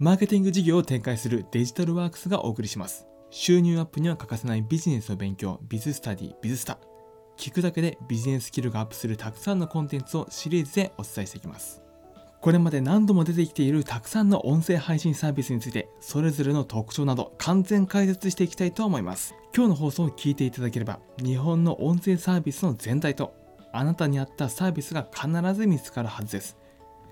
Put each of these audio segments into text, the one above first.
マーケティング事業を展開するデジタルワークスがお送りします。収入アップには欠かせないビジネスの勉強、ビズスタディ、ビズスタ。聞くだけでビジネススキルがアップするたくさんのコンテンツをシリーズでお伝えしていきます。これまで何度も出てきているたくさんの音声配信サービスについて、それぞれの特徴など完全解説していきたいと思います。今日の放送を聞いていただければ、日本の音声サービスの全体と、あなたに合ったサービスが必ず見つかるはずです。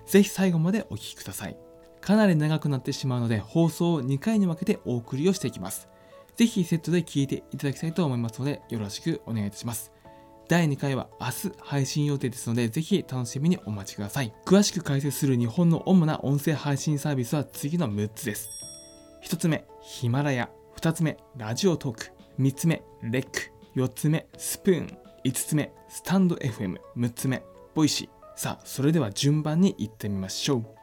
ぜひ最後までお聴きください。かなり長くなってしまうので、放送を2回に分けてお送りをしていきます。ぜひセットで聞いていただきたいと思いますので、よろしくお願いいたします。第2回は明日配信予定ですので、ぜひ楽しみにお待ちください。詳しく解説する日本の主な音声配信サービスは次の6つです。1つ目、ヒマラヤ。2つ目、ラジオトーク。3つ目、レック。4つ目、スプーン。5つ目、スタンド FM。6つ目、ボイシー。さあ、それでは順番に行ってみましょう。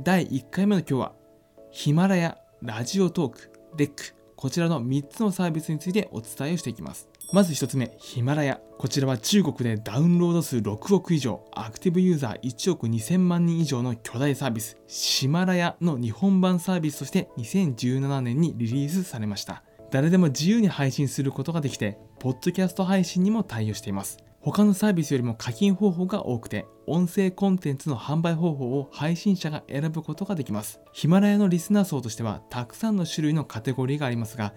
第1回目の今日は、ヒマラヤ、ラジオトーク、レック。こちらの3つのサービスについてお伝えをしていきます。まず1つ目、ヒマラヤ。こちらは中国でダウンロード数6億以上、アクティブユーザー1億2000万人以上の巨大サービス、シマラヤの日本版サービスとして2017年にリリースされました。誰でも自由に配信することができて、ポッドキャスト配信にも対応しています。他のサービスよりも課金方法が多くて、音声コンテンツの販売方法を配信者が選ぶことができます。ヒマラヤのリスナー層としては、たくさんの種類のカテゴリーがありますが、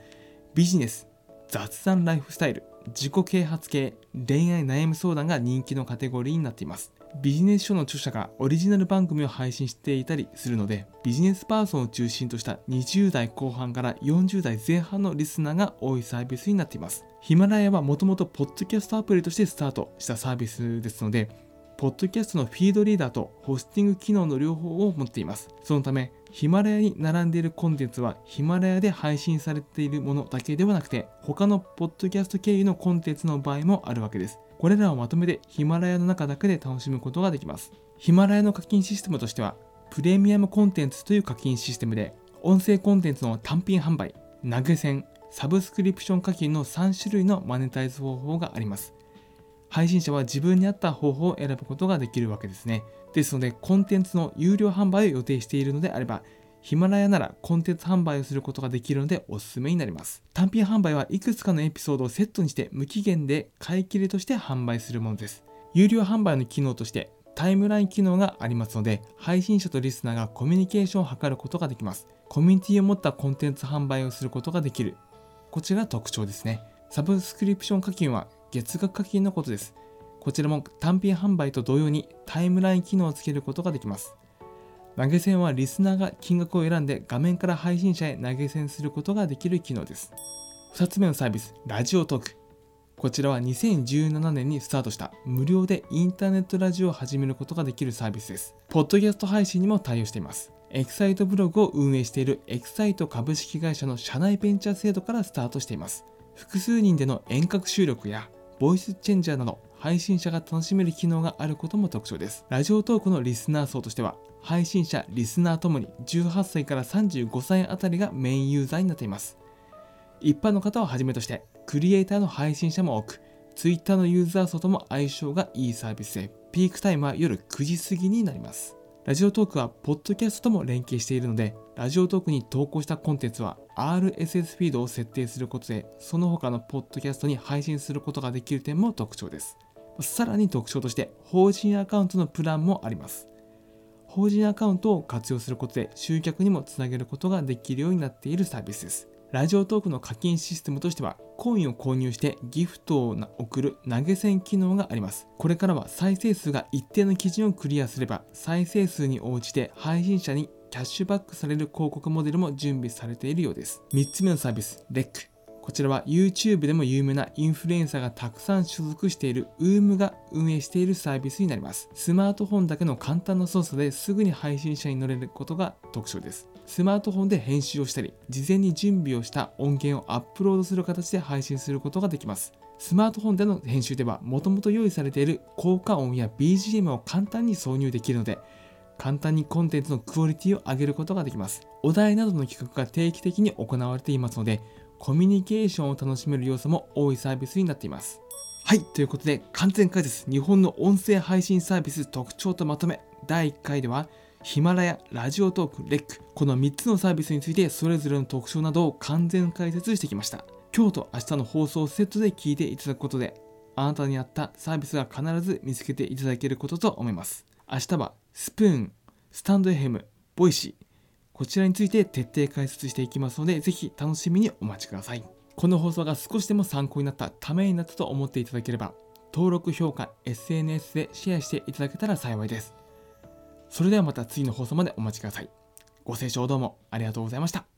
ビジネス、雑談ライフスタイル、自己啓発系、恋愛悩み相談が人気のカテゴリーになっています。ビジネス書の著者がオリジナル番組を配信していたりするので、ビジネスパーソンを中心とした20代後半から40代前半のリスナーが多いサービスになっています。ヒマラヤはもともとポッドキャストアプリとしてスタートしたサービスですので、ポッドキャストのフィードリーダーとホスティング機能の両方を持っています。そのため、ヒマラヤに並んでいるコンテンツはヒマラヤで配信されているものだけではなくて他のポッドキャスト経由のコンテンツの場合もあるわけです。これらをまとめてヒマラヤの中だけで楽しむことができます。ヒマラヤの課金システムとしてはプレミアムコンテンツという課金システムで音声コンテンツの単品販売、投げ銭、サブスクリプション課金の3種類のマネタイズ方法があります。配信者は自分に合った方法を選ぶことができるわけですね。ですので、コンテンツの有料販売を予定しているのであれば、ヒマラヤならコンテンツ販売をすることができるのでおすすめになります。単品販売はいくつかのエピソードをセットにして無期限で買い切りとして販売するものです。有料販売の機能としてタイムライン機能がありますので、配信者とリスナーがコミュニケーションを図ることができます。コミュニティを持ったコンテンツ販売をすることができる。こちらが特徴ですね。サブスクリプション課金は月額課金のことです。こちらも単品販売と同様にタイムライン機能をつけることができます。投げ銭はリスナーが金額を選んで画面から配信者へ投げ銭することができる機能です。2つ目のサービス、ラジオトーク。こちらは2017年にスタートした無料でインターネットラジオを始めることができるサービスです。ポッドキャスト配信にも対応しています。エキサイトブログを運営しているエキサイト株式会社の社内ベンチャー制度からスタートしています。複数人での遠隔収録やボイスチェンジャーなど配信者が楽しめる機能があることも特徴です。ラジオトークのリスナー層としては、配信者、リスナーともに18歳から35歳あたりがメインユーザーになっています。一般の方をはじめとして、クリエイターの配信者も多く、Twitter のユーザー層とも相性がいいサービスで、ピークタイムは夜9時過ぎになります。ラジオトークは、ポッドキャストとも連携しているので、ラジオトークに投稿したコンテンツは RSS フィードを設定することで、その他のポッドキャストに配信することができる点も特徴です。さらに特徴として、法人アカウントのプランもあります。法人アカウントを活用することで集客にもつなげることができるようになっているサービスです。ラジオトークの課金システムとしては、コインを購入してギフトを送る投げ銭機能があります。これからは再生数が一定の基準をクリアすれば、再生数に応じて配信者にキャッシュバックされる広告モデルも準備されているようです。3つ目のサービス、レック。こちらは YouTube でも有名なインフルエンサーがたくさん所属している UM が運営しているサービスになります。スマートフォンだけの簡単な操作ですぐに配信者に乗れることが特徴です。スマートフォンで編集をしたり、事前に準備をした音源をアップロードする形で配信することができます。スマートフォンでの編集では、もともと用意されている効果音や BGM を簡単に挿入できるので、簡単にコンテンツのクオリティを上げることができます。お題などの企画が定期的に行われていますので、コミュニケーションを楽しめる要素も多いサービスになっています。はい、ということで完全解説日本の音声配信サービス特徴とまとめ第1回ではヒマラヤ、ラジオトーク、レック、この3つのサービスについてそれぞれの特徴などを完全解説してきました。今日と明日の放送をセットで聞いていただくことで、あなたに合ったサービスが必ず見つけていただけることと思います。明日はスプーン、スタンド FM、ボイシー、こちらについて徹底解説していきますので、ぜひ楽しみにお待ちください。この放送が少しでも参考になった、ためになったと思っていただければ、登録、評価、SNS でシェアしていただけたら幸いです。それではまた次の放送までお待ちください。ご清聴どうもありがとうございました。